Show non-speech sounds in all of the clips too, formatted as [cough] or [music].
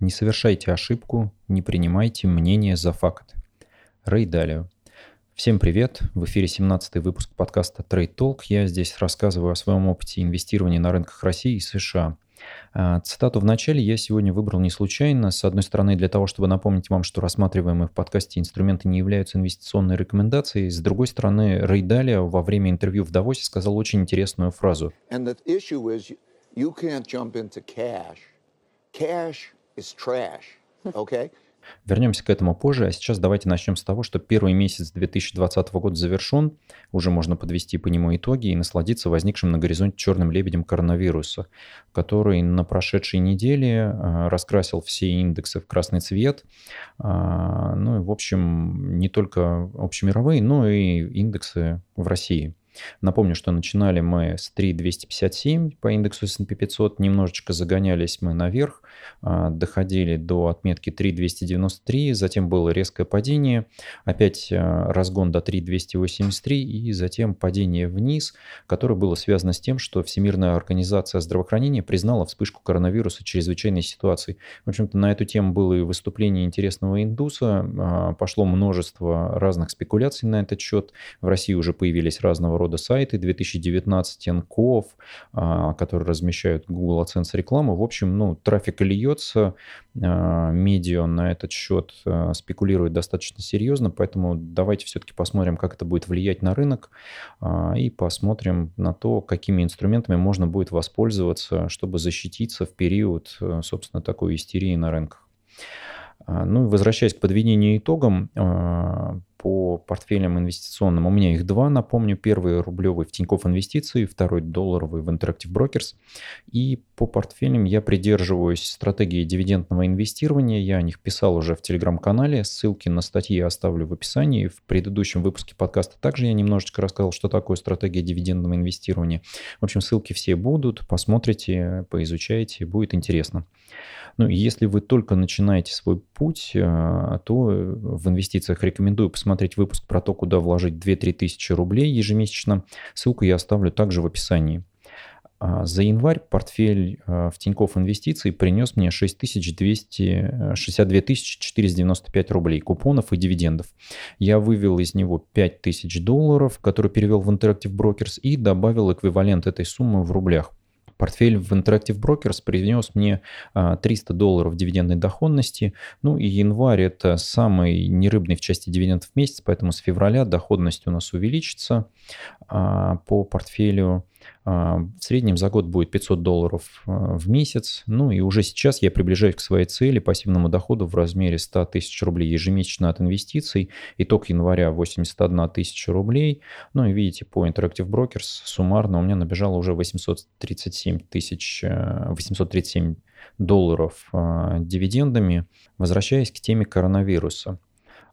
Не совершайте ошибку, не принимайте мнение за факт. Рэй Далио. Всем привет! В эфире 17-й выпуск подкаста Trade Talk. Я здесь рассказываю о своем опыте инвестирования на рынках России и США. А, цитату в начале я сегодня выбрал не случайно. С одной стороны, для того, чтобы напомнить вам, что рассматриваемые в подкасте инструменты не являются инвестиционной рекомендацией. С другой стороны, Рэй Далио во время интервью в Давосе сказал очень интересную фразу. Cash is trash, okay? [laughs] Вернемся к этому позже, а сейчас давайте начнем с того, что первый месяц 2020 года завершен, уже можно подвести по нему итоги и насладиться возникшим на горизонте черным лебедем коронавируса, который на прошедшей неделе а, раскрасил все индексы в красный цвет, а, ну и, в общем, не только общемировые, но и индексы в России. Напомню, что начинали мы с 3,257 по индексу S&P 500, немножечко загонялись мы наверх, а, доходили до отметки 3,293, затем было резкое падение, опять а, разгон до 3,283 и затем падение вниз, которое было связано с тем, что Всемирная организация здравоохранения признала вспышку коронавируса чрезвычайной ситуацией. В общем-то, на эту тему было и выступление интересного индуса, а, пошло множество разных спекуляций на этот счет. В России уже появились разного рода рода сайты, 2019 НКОВ, а, которые размещают Google AdSense рекламу. В общем, ну, трафик льется, а, медиа на этот счет а, спекулирует достаточно серьезно, поэтому давайте все-таки посмотрим, как это будет влиять на рынок и посмотрим на то, какими инструментами можно будет воспользоваться, чтобы защититься в период, собственно, такой истерии на рынках. Ну и возвращаясь к подведению итогам, по портфелям инвестиционным. У меня их два, напомню. Первый рублевый в Тинькофф Инвестиции, второй долларовый в Interactive Brokers. И по портфелям я придерживаюсь стратегии дивидендного инвестирования. Я о них писал уже в Телеграм-канале. Ссылки на статьи я оставлю в описании. В предыдущем выпуске подкаста также я немножечко рассказал, что такое стратегия дивидендного инвестирования. В общем, ссылки все будут. Посмотрите, поизучайте, будет интересно. Ну, если вы только начинаете свой путь, э, то в инвестициях рекомендую посмотреть выпуск про то, куда вложить 2-3 тысячи рублей ежемесячно. Ссылку я оставлю также в описании. А за январь портфель э, в Тинькофф Инвестиции принес мне 6262 495 рублей купонов и дивидендов. Я вывел из него 5000 долларов, которые перевел в Interactive Brokers и добавил эквивалент этой суммы в рублях. Портфель в Interactive Brokers принес мне 300 а, долларов дивидендной доходности. Ну и январь это самый нерыбный в части дивидендов месяц, поэтому с февраля доходность у нас увеличится а, по портфелю в среднем за год будет 500 долларов а, в месяц. Ну и уже сейчас я приближаюсь к своей цели пассивному доходу в размере 100 тысяч рублей ежемесячно от инвестиций. Итог января 81 тысяча рублей. Ну и видите, по Interactive Brokers суммарно у меня набежало уже 837 тысяч, 837 долларов дивидендами. Возвращаясь к теме коронавируса.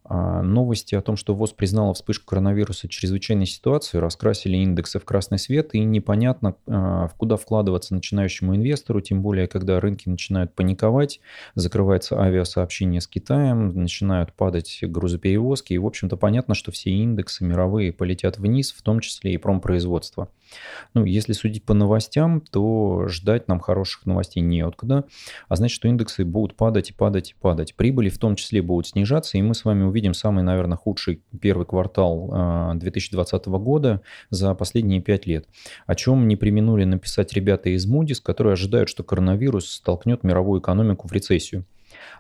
А, новости о том, что ВОЗ признала вспышку коронавируса чрезвычайной ситуацией, раскрасили индексы в красный свет, и непонятно, а, куда вкладываться начинающему инвестору, тем более, когда рынки начинают паниковать, закрывается авиасообщение с Китаем, начинают падать грузоперевозки, и, в общем-то, понятно, что все индексы мировые полетят вниз, в том числе и промпроизводство. Ну, если судить по новостям, то ждать нам хороших новостей неоткуда, а значит, что индексы будут падать и падать и падать. Прибыли в том числе будут снижаться, и мы с вами увидим самый, наверное, худший первый квартал 2020 а, года за последние пять лет. О чем не применули написать ребята из Moody's, которые ожидают, что коронавирус столкнет мировую экономику в рецессию.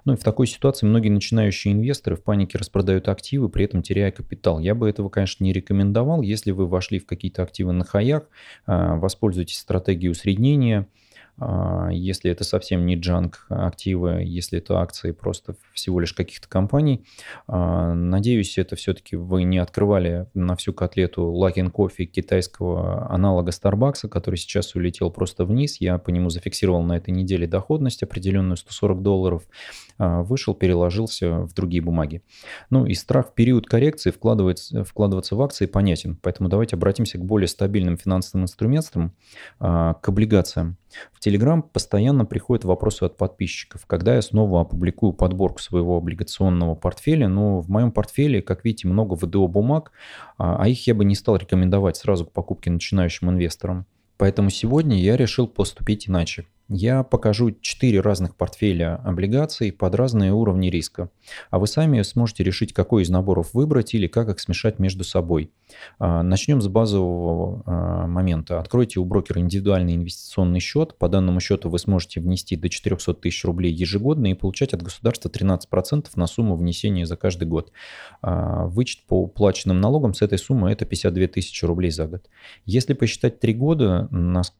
Ну и в такой ситуации многие начинающие инвесторы в панике распродают активы, при этом теряя капитал. Я бы этого, конечно, не рекомендовал. Если вы вошли в какие-то активы на хаях, а, воспользуйтесь стратегией усреднения – если это совсем не джанк активы, если это акции просто всего лишь каких-то компаний. А, надеюсь, это все-таки вы не открывали на всю котлету Luckin Coffee китайского аналога Starbucks, который сейчас улетел просто вниз. Я по нему зафиксировал на этой неделе доходность определенную 140 долларов. А, вышел, переложился в другие бумаги. Ну и страх в период коррекции вкладываться, вкладываться в акции понятен. Поэтому давайте обратимся к более стабильным финансовым инструментам, к облигациям. В Telegram постоянно приходят вопросы от подписчиков, когда я снова опубликую подборку своего облигационного портфеля. Но в моем портфеле, как видите, много ВДО бумаг, а, а их я бы не стал рекомендовать сразу к покупке начинающим инвесторам. Поэтому сегодня я решил поступить иначе. Я покажу 4 разных портфеля облигаций под разные уровни риска. А вы сами сможете решить, какой из наборов выбрать или как их смешать между собой. А, начнем с базового а, момента. Откройте у брокера индивидуальный инвестиционный счет. По данному счету вы сможете внести до 400 тысяч рублей ежегодно и получать от государства 13% на сумму внесения за каждый год. А, вычет по уплаченным налогам с этой суммы это 52 тысячи рублей за год. Если посчитать 3 года,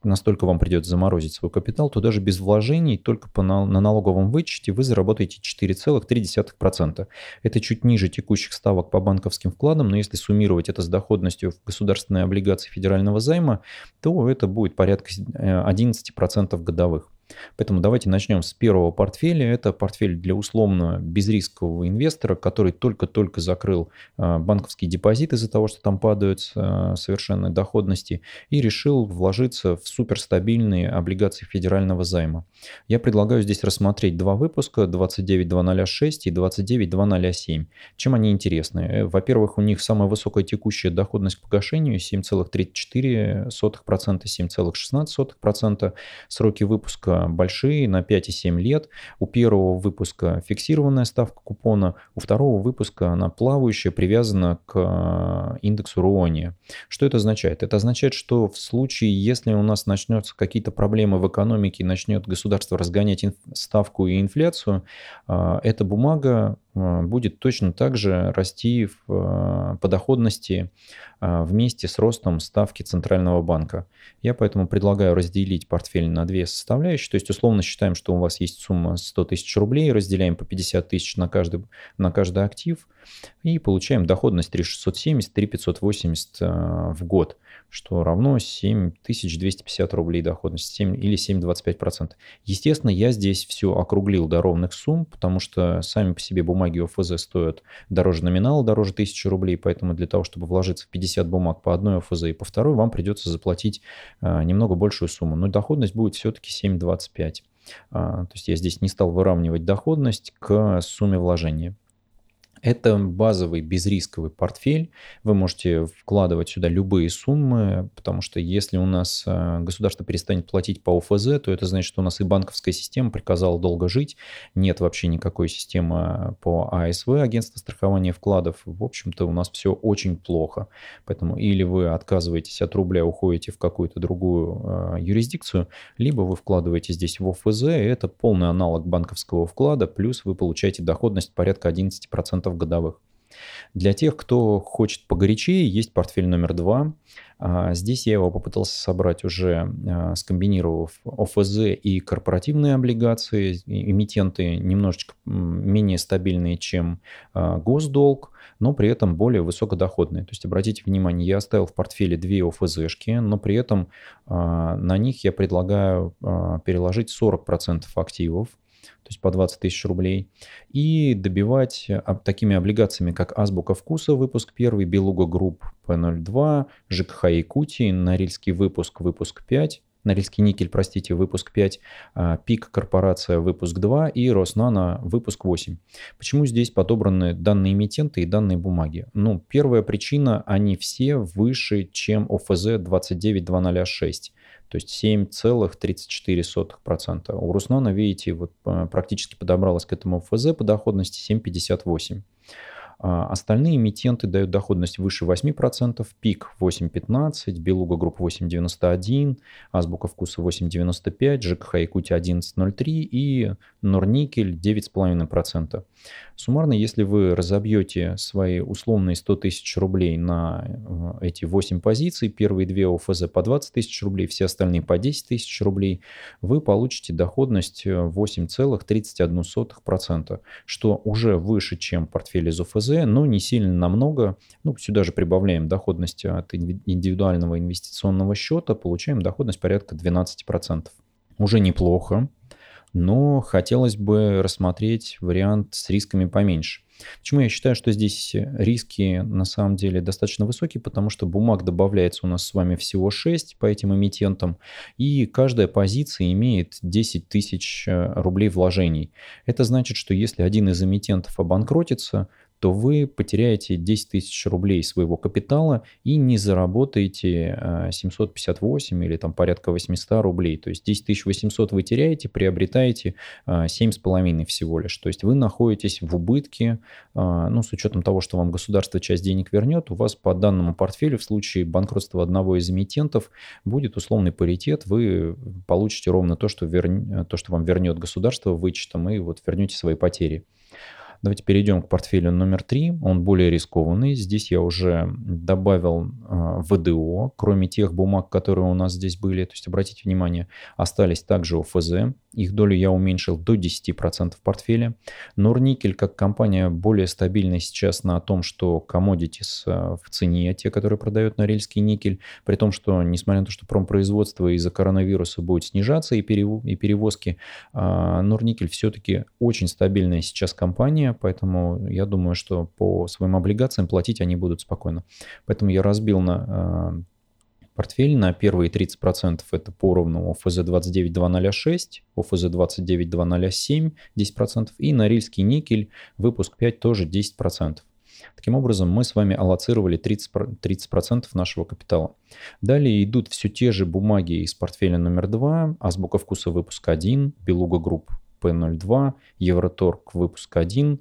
настолько вам придется заморозить свой капитал, то даже без вложений, только по, на, на налоговом вычете вы заработаете 4,3%. Это чуть ниже текущих ставок по банковским вкладам, но если суммировать это с доходностью в государственной облигации федерального займа, то это будет порядка 11% э, годовых. Поэтому давайте начнем с первого портфеля. Это портфель для условно безрискового инвестора, который только-только закрыл а, банковский депозит из-за того, что там падают а, совершенно доходности, и решил вложиться в суперстабильные облигации федерального займа. Я предлагаю здесь рассмотреть два выпуска 29206 и 29207. Чем они интересны? Э, во-первых, у них самая высокая текущая доходность к погашению 7,34%, 7,16%. Сроки выпуска большие, на 5 и 7 лет. У первого выпуска фиксированная ставка купона, у второго выпуска она плавающая, привязана к э, индексу Руони. Что это означает? Это означает, что в случае, если у нас начнется какие-то проблемы в экономике, начнет государство разгонять ставку и инфляцию, э, эта бумага будет точно так же расти в, по доходности вместе с ростом ставки Центрального банка. Я поэтому предлагаю разделить портфель на две составляющие. То есть, условно считаем, что у вас есть сумма 100 тысяч рублей, разделяем по 50 тысяч на каждый, на каждый актив и получаем доходность 3670, 3580 э, в год, что равно 7250 рублей доходность 7, или 7,25%. Естественно, я здесь все округлил до ровных сумм, потому что сами по себе бумаги ОФЗ стоят дороже номинала, дороже 1000 рублей, поэтому для того, чтобы вложиться в 50 бумаг по одной ОФЗ и по второй, вам придется заплатить э, немного большую сумму. Но доходность будет все-таки 7,25. А, то есть я здесь не стал выравнивать доходность к сумме вложения. Это базовый безрисковый портфель. Вы можете вкладывать сюда любые суммы, потому что если у нас э, государство перестанет платить по ОФЗ, то это значит, что у нас и банковская система приказала долго жить. Нет вообще никакой системы по АСВ, агентство страхования вкладов. В общем-то, у нас все очень плохо. Поэтому или вы отказываетесь от рубля, уходите в какую-то другую э, юрисдикцию, либо вы вкладываете здесь в ОФЗ, это полный аналог банковского вклада, плюс вы получаете доходность порядка 11% годовых. Для тех, кто хочет погорячее, есть портфель номер два. А, здесь я его попытался собрать уже, а, скомбинировав ОФЗ и корпоративные облигации. Эмитенты немножечко менее стабильные, чем а, госдолг, но при этом более высокодоходные. То есть, обратите внимание, я оставил в портфеле две ОФЗшки, но при этом на них я предлагаю переложить 40% активов то есть по 20 тысяч рублей, и добивать такими облигациями, как Азбука Вкуса, выпуск 1, Белуга Групп P02, ЖКХ Якутии, Норильский выпуск, выпуск 5, Норильский никель, простите, выпуск 5, а, ПИК Корпорация, выпуск 2 и Роснано, выпуск 8. Почему здесь подобраны данные эмитенты и данные бумаги? Ну, первая причина, они все выше, чем ОФЗ 29206 то есть 7,34%. У Роснано, видите, вот э, практически подобралась к этому ОФЗ по доходности 7,58%. А остальные эмитенты дают доходность выше 8%, ПИК 8,15, Белуга Групп 8,91, Азбука Вкуса 8,95, ЖКХ Якутия 11,03 и Норникель 9,5%. Суммарно, если вы разобьете свои условные 100 тысяч рублей на э, эти 8 позиций, первые две ОФЗ по 20 тысяч рублей, все остальные по 10 тысяч рублей, вы получите доходность 8,31%, э, что уже выше, чем портфель из ОФЗ, но не сильно намного. Ну, сюда же прибавляем доходность от индивидуального инвестиционного счета, получаем доходность порядка 12%. Уже неплохо но хотелось бы рассмотреть вариант с рисками поменьше. Почему я считаю, что здесь риски на самом деле достаточно высокие, потому что бумаг добавляется у нас с вами всего 6 по этим эмитентам, и каждая позиция имеет 10 тысяч э, рублей вложений. Это значит, что если один из эмитентов обанкротится, то вы потеряете 10 тысяч рублей своего капитала и не заработаете 758 или там порядка 800 рублей. То есть 10 800 вы теряете, приобретаете 7,5 всего лишь. То есть вы находитесь в убытке, ну, с учетом того, что вам государство часть денег вернет, у вас по данному портфелю в случае банкротства одного из эмитентов будет условный паритет, вы получите ровно то, что, вер... то, что вам вернет государство вычетом, и вот вернете свои потери. Давайте перейдем к портфелю номер три. Он более рискованный. Здесь я уже добавил э, ВДО, кроме тех бумаг, которые у нас здесь были. То есть, обратите внимание, остались также ОФЗ. Их долю я уменьшил до 10% в портфеле. Норникель, как компания, более стабильная сейчас на том, что commodities э, в цене, те, которые продают норильский никель, при том, что, несмотря на то, что промпроизводство из-за коронавируса будет снижаться и, перевозки, э, Норникель все-таки очень стабильная сейчас компания, поэтому я думаю, что по своим облигациям платить они будут спокойно. Поэтому я разбил на э, портфель на первые 30% это поровну ОФЗ 29206, ОФЗ 29207 10% и Норильский никель, выпуск 5 тоже 10%. Таким образом, мы с вами аллоцировали 30%, 30 нашего капитала. Далее идут все те же бумаги из портфеля номер 2, азбука вкуса выпуск 1, Белуга Групп P02, Евроторг выпуск 1,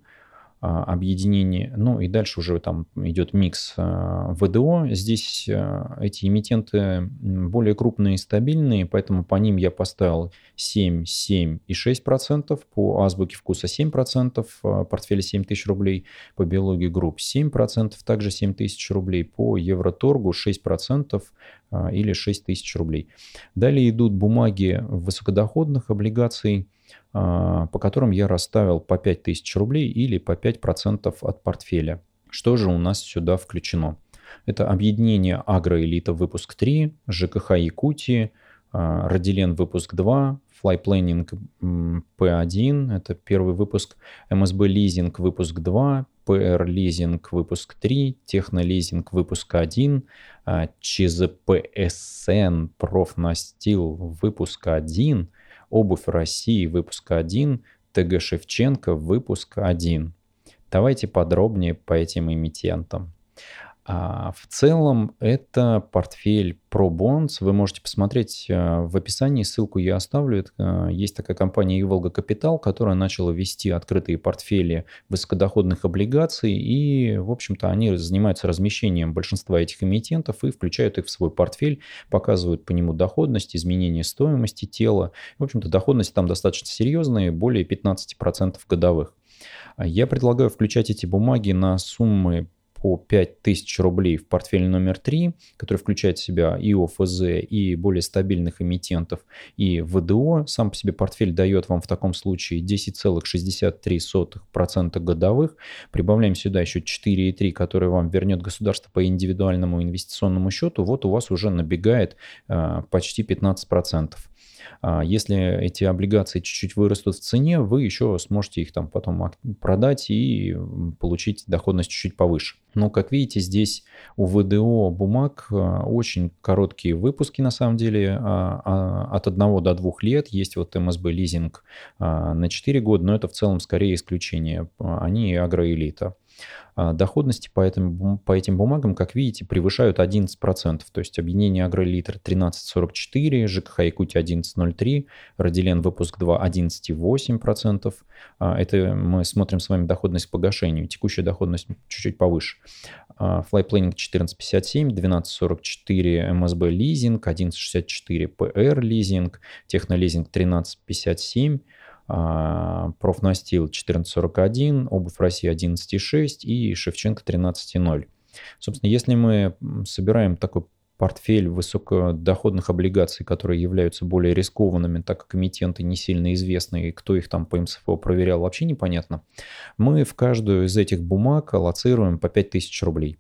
а, объединение, ну и дальше уже там идет микс а, ВДО. Здесь а, эти эмитенты более крупные и стабильные, поэтому по ним я поставил 7, 7 и 6 процентов, по азбуке вкуса 7 процентов, портфель 7 тысяч рублей, по биологии групп 7 процентов, также 7 тысяч рублей, по Евроторгу 6 процентов или 6 тысяч рублей. Далее идут бумаги высокодоходных облигаций, по которым я расставил по 5000 рублей или по 5% от портфеля. Что же у нас сюда включено? Это объединение Агроэлита выпуск 3, ЖКХ Якутии, а, Радилен выпуск 2, Flyplanning P1, это первый выпуск, МСБ Лизинг выпуск 2, ПР Лизинг выпуск 3, Технолизинг выпуск 1, ЧЗПСН Профнастил выпуск 1, Обувь России, выпуск 1, ТГ Шевченко, выпуск 1. Давайте подробнее по этим эмитентам. А в целом это портфель ProBonds. Вы можете посмотреть э, в описании, ссылку я оставлю. Э, есть такая компания Иволга Капитал, которая начала вести открытые портфели высокодоходных облигаций. И, в общем-то, они занимаются размещением большинства этих эмитентов и включают их в свой портфель, показывают по нему доходность, изменение стоимости тела. В общем-то, доходность там достаточно серьезная, более 15% годовых. Я предлагаю включать эти бумаги на суммы по 5000 рублей в портфель номер 3, который включает в себя и ОФЗ, и более стабильных эмитентов, и ВДО. Сам по себе портфель дает вам в таком случае 10,63% годовых. Прибавляем сюда еще 4,3, которые вам вернет государство по индивидуальному инвестиционному счету. Вот у вас уже набегает э, почти 15%. А если эти облигации чуть-чуть вырастут в цене, вы еще сможете их там потом продать и получить доходность чуть-чуть повыше. Но, как видите, здесь у ВДО бумаг а, очень короткие выпуски, на самом деле, а, от 1 до 2 лет. Есть вот МСБ лизинг на 4 года, но это в целом скорее исключение. Они агроэлита. А, доходности по этим, по этим бумагам, как видите, превышают 11%. То есть объединение Агролитр 13,44, ЖКХ Якутия 11,03, Родилен выпуск 2 11,8%. А, это мы смотрим с вами доходность по гашению. Текущая доходность чуть-чуть повыше. Flyplanning 14,57, 12,44 МСБ лизинг, 11,64 ПР лизинг, Технолизинг 13,57, а, профнастил 1441, обувь России 11,6 и Шевченко 13,0. Собственно, если мы собираем такой портфель высокодоходных облигаций, которые являются более рискованными, так как эмитенты не сильно известны, и кто их там по МСФО проверял, вообще непонятно. Мы в каждую из этих бумаг аллоцируем по 5000 рублей.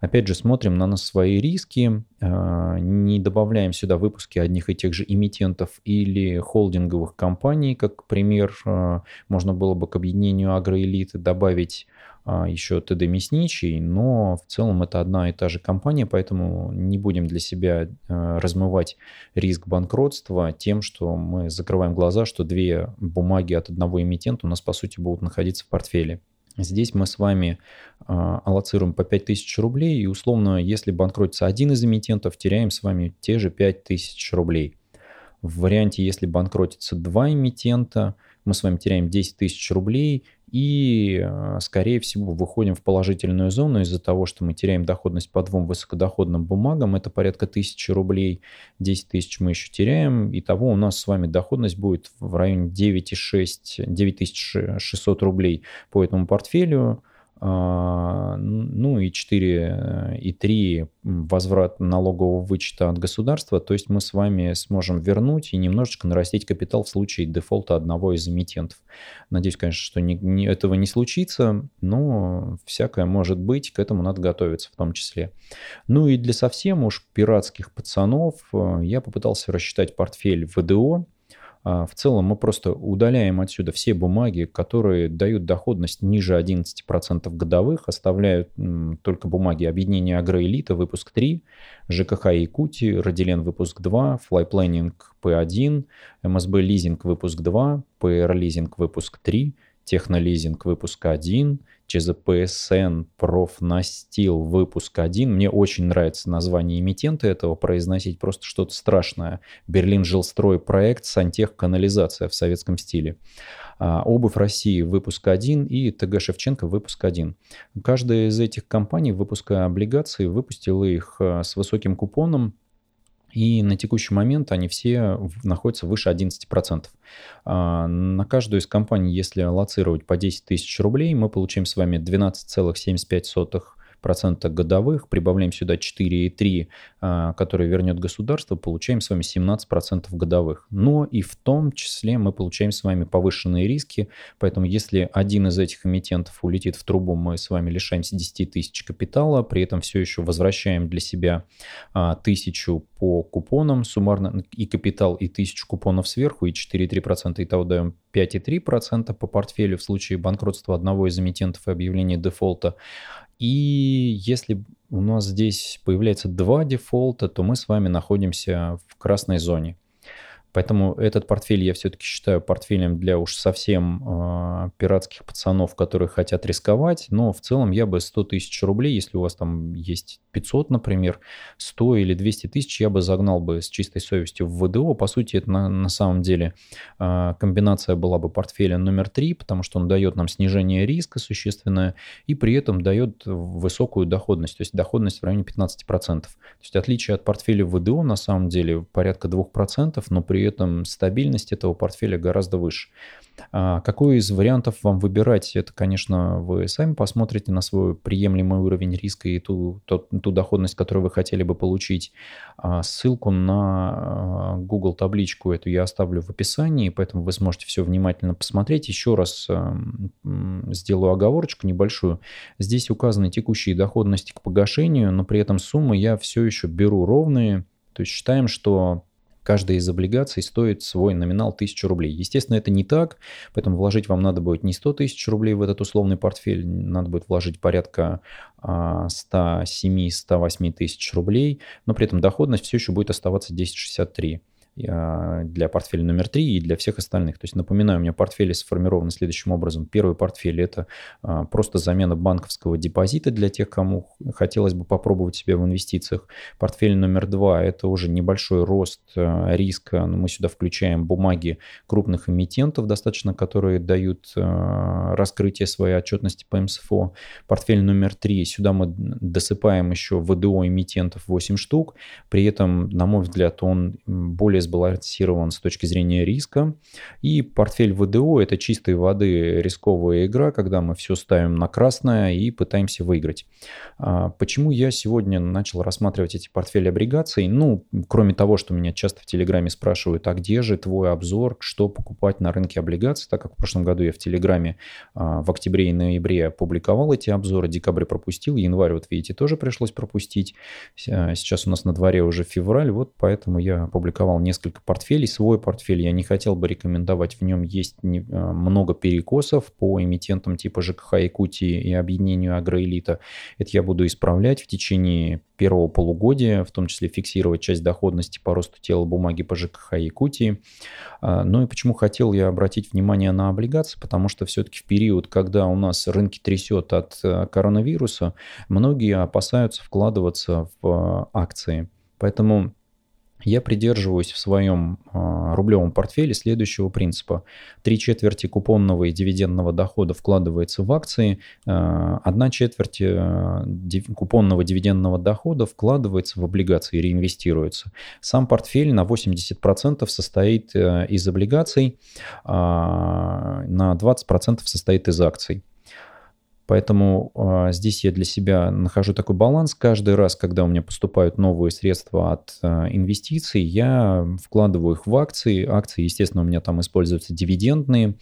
Опять же, смотрим на свои риски, а, не добавляем сюда выпуски одних и тех же эмитентов или холдинговых компаний, как пример, а, можно было бы к объединению агроэлиты добавить а, еще ТД Мясничий, но в целом это одна и та же компания, поэтому не будем для себя размывать риск банкротства тем, что мы закрываем глаза, что две бумаги от одного эмитента у нас по сути будут находиться в портфеле. Здесь мы с вами э, аллоцируем по 5000 рублей, и условно, если банкротится один из эмитентов, теряем с вами те же 5000 рублей. В варианте, если банкротится два эмитента, мы с вами теряем 10 тысяч рублей и, э, скорее всего, выходим в положительную зону из-за того, что мы теряем доходность по двум высокодоходным бумагам, это порядка тысячи рублей, 10 тысяч мы еще теряем, и того у нас с вами доходность будет в районе 9,6, 9600 рублей по этому портфелю, ну и 4,3 возврат налогового вычета от государства, то есть мы с вами сможем вернуть и немножечко нарастить капитал в случае дефолта одного из эмитентов. Надеюсь, конечно, что не, не, этого не случится, но всякое может быть, к этому надо готовиться в том числе. Ну и для совсем уж пиратских пацанов э, я попытался рассчитать портфель ВДО, а, в целом мы просто удаляем отсюда все бумаги, которые дают доходность ниже 11% годовых, оставляют только бумаги объединения Агроэлита, выпуск 3, ЖКХ Якутии, Родилен, выпуск 2, Флайпланинг P1, МСБ Лизинг, выпуск 2, ПР Лизинг, выпуск 3, Технолизинг, выпуск 1, ЧЗПСН, Профнастил, выпуск 1. Мне очень нравится название эмитента этого, произносить просто что-то страшное. Берлин жилстрой проект, Сантех канализация в советском стиле. А, Обувь России, выпуск 1 и ТГ Шевченко, выпуск 1. Каждая из этих компаний, выпуска облигаций, выпустила их а, с высоким купоном, и на текущий момент они все находятся выше 11%. А, на каждую из компаний, если аллоцировать по 10 тысяч рублей, мы получаем с вами 12,75 процента годовых, прибавляем сюда 4,3, а, которые вернет государство, получаем с вами 17 процентов годовых. Но и в том числе мы получаем с вами повышенные риски, поэтому если один из этих эмитентов улетит в трубу, мы с вами лишаемся 10 тысяч капитала, при этом все еще возвращаем для себя а, тысячу по купонам суммарно и капитал, и тысячу купонов сверху, и 4,3%, и того даем 5,3% по портфелю в случае банкротства одного из эмитентов и объявления дефолта. И если у нас здесь появляется два дефолта, то мы с вами находимся в красной зоне. Поэтому этот портфель я все-таки считаю портфелем для уж совсем э, пиратских пацанов, которые хотят рисковать. Но в целом я бы 100 тысяч рублей, если у вас там есть 500, например, 100 или 200 тысяч, я бы загнал бы с чистой совестью в ВДО. По сути, это на, на самом деле э, комбинация была бы портфеля номер 3, потому что он дает нам снижение риска существенное и при этом дает высокую доходность, то есть доходность в районе 15%. То есть отличие от портфеля ВДО на самом деле порядка 2%, но при этом стабильность этого портфеля гораздо выше. А какой из вариантов вам выбирать? Это, конечно, вы сами посмотрите на свой приемлемый уровень риска и ту, ту, ту доходность, которую вы хотели бы получить. А ссылку на а, Google табличку эту я оставлю в описании, поэтому вы сможете все внимательно посмотреть. Еще раз сделаю оговорочку небольшую. Здесь указаны текущие доходности к погашению, но при этом суммы я все еще беру ровные. То есть считаем, что каждая из облигаций стоит свой номинал 1000 рублей. Естественно, это не так, поэтому вложить вам надо будет не 100 тысяч рублей в этот условный портфель, надо будет вложить порядка 107-108 тысяч рублей, но при этом доходность все еще будет оставаться 1063. А, для портфеля номер три и для всех остальных. То есть, напоминаю, у меня портфели сформированы следующим образом. Первый портфель – это а, просто замена банковского депозита для тех, кому хотелось бы попробовать себя в инвестициях. Портфель номер два – это уже небольшой рост а, риска. Мы сюда включаем бумаги крупных эмитентов, достаточно, которые дают раскрытие своей отчетности по МСФО. Портфель номер три – сюда мы досыпаем еще ВДО эмитентов 8 штук. При этом, на мой взгляд, он более сбалансирован с точки зрения риска. И портфель ВДО – это чистой воды рисковая игра, когда мы все ставим на красное и пытаемся выиграть. А, почему я сегодня начал рассматривать эти портфели облигаций? Ну, кроме того, что меня часто в Телеграме спрашивают, а где же твой обзор, что покупать на рынке облигаций, так как в прошлом году я в Телеграме а, в октябре и ноябре опубликовал эти обзоры, декабрь пропустил, январь, вот видите, тоже пришлось пропустить. Сейчас у нас на дворе уже февраль, вот поэтому я опубликовал несколько несколько портфелей. Свой портфель я не хотел бы рекомендовать. В нем есть не, э, много перекосов по эмитентам типа ЖКХ Якутии и объединению Агроэлита. Это я буду исправлять в течение первого полугодия, в том числе фиксировать часть доходности по росту тела бумаги по ЖКХ Якутии. А, ну и почему хотел я обратить внимание на облигации, потому что все-таки в период, когда у нас рынки трясет от э, коронавируса, многие опасаются вкладываться в э, акции. Поэтому я придерживаюсь в своем э, рублевом портфеле следующего принципа. Три четверти купонного и дивидендного дохода вкладывается в акции, э, одна четверть э, див, купонного дивидендного дохода вкладывается в облигации реинвестируется. Сам портфель на 80% состоит э, из облигаций, э, на 20% состоит из акций. Поэтому э, здесь я для себя нахожу такой баланс. Каждый раз, когда у меня поступают новые средства от э, инвестиций, я вкладываю их в акции. Акции, естественно, у меня там используются дивидендные,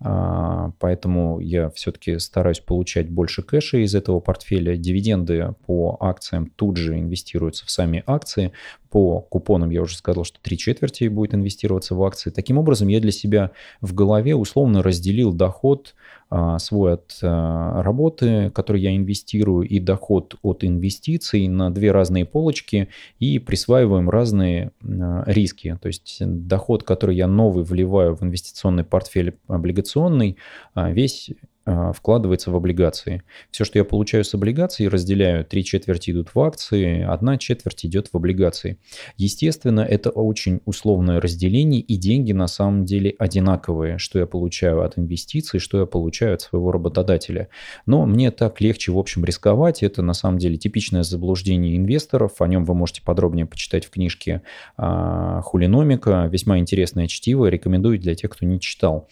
э, поэтому я все-таки стараюсь получать больше кэша из этого портфеля. Дивиденды по акциям тут же инвестируются в сами акции. По купонам я уже сказал, что три четверти будет инвестироваться в акции. Таким образом, я для себя в голове условно разделил доход свой от а, работы, который я инвестирую, и доход от инвестиций на две разные полочки и присваиваем разные а, риски. То есть доход, который я новый вливаю в инвестиционный портфель облигационный, весь а, вкладывается в облигации. Все, что я получаю с облигаций, разделяю. Три четверти идут в акции, одна четверть идет в облигации. Естественно, это очень условное разделение, и деньги на самом деле одинаковые, что я получаю от инвестиций, что я получаю от своего работодателя. Но мне так легче, в общем, рисковать. Это на самом деле типичное заблуждение инвесторов. О нем вы можете подробнее почитать в книжке а, Хулиномика. Весьма интересное чтиво. Рекомендую для тех, кто не читал.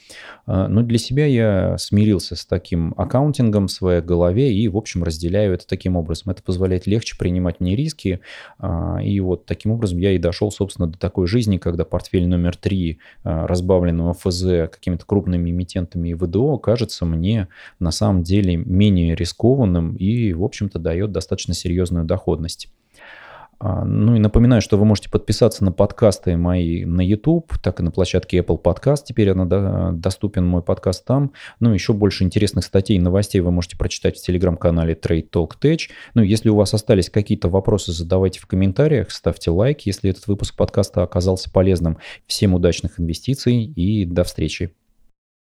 А, но для себя я смирился с таким аккаунтингом в своей голове и, в общем, разделяю это таким образом. Это позволяет легче принимать мне риски. А, и вот таким образом я и дошел, собственно, до такой жизни, когда портфель номер три а, разбавленного ФЗ какими-то крупными эмитентами и ВДО кажется мне на самом деле менее рискованным и, в общем-то, дает достаточно серьезную доходность. А, ну и напоминаю, что вы можете подписаться на подкасты мои на YouTube, так и на площадке Apple Podcast. Теперь она доступен, мой подкаст там. Ну, еще больше интересных статей и новостей вы можете прочитать в телеграм-канале Trade Talk Tech. Ну, если у вас остались какие-то вопросы, задавайте в комментариях, ставьте лайк, если этот выпуск подкаста оказался полезным. Всем удачных инвестиций и до встречи.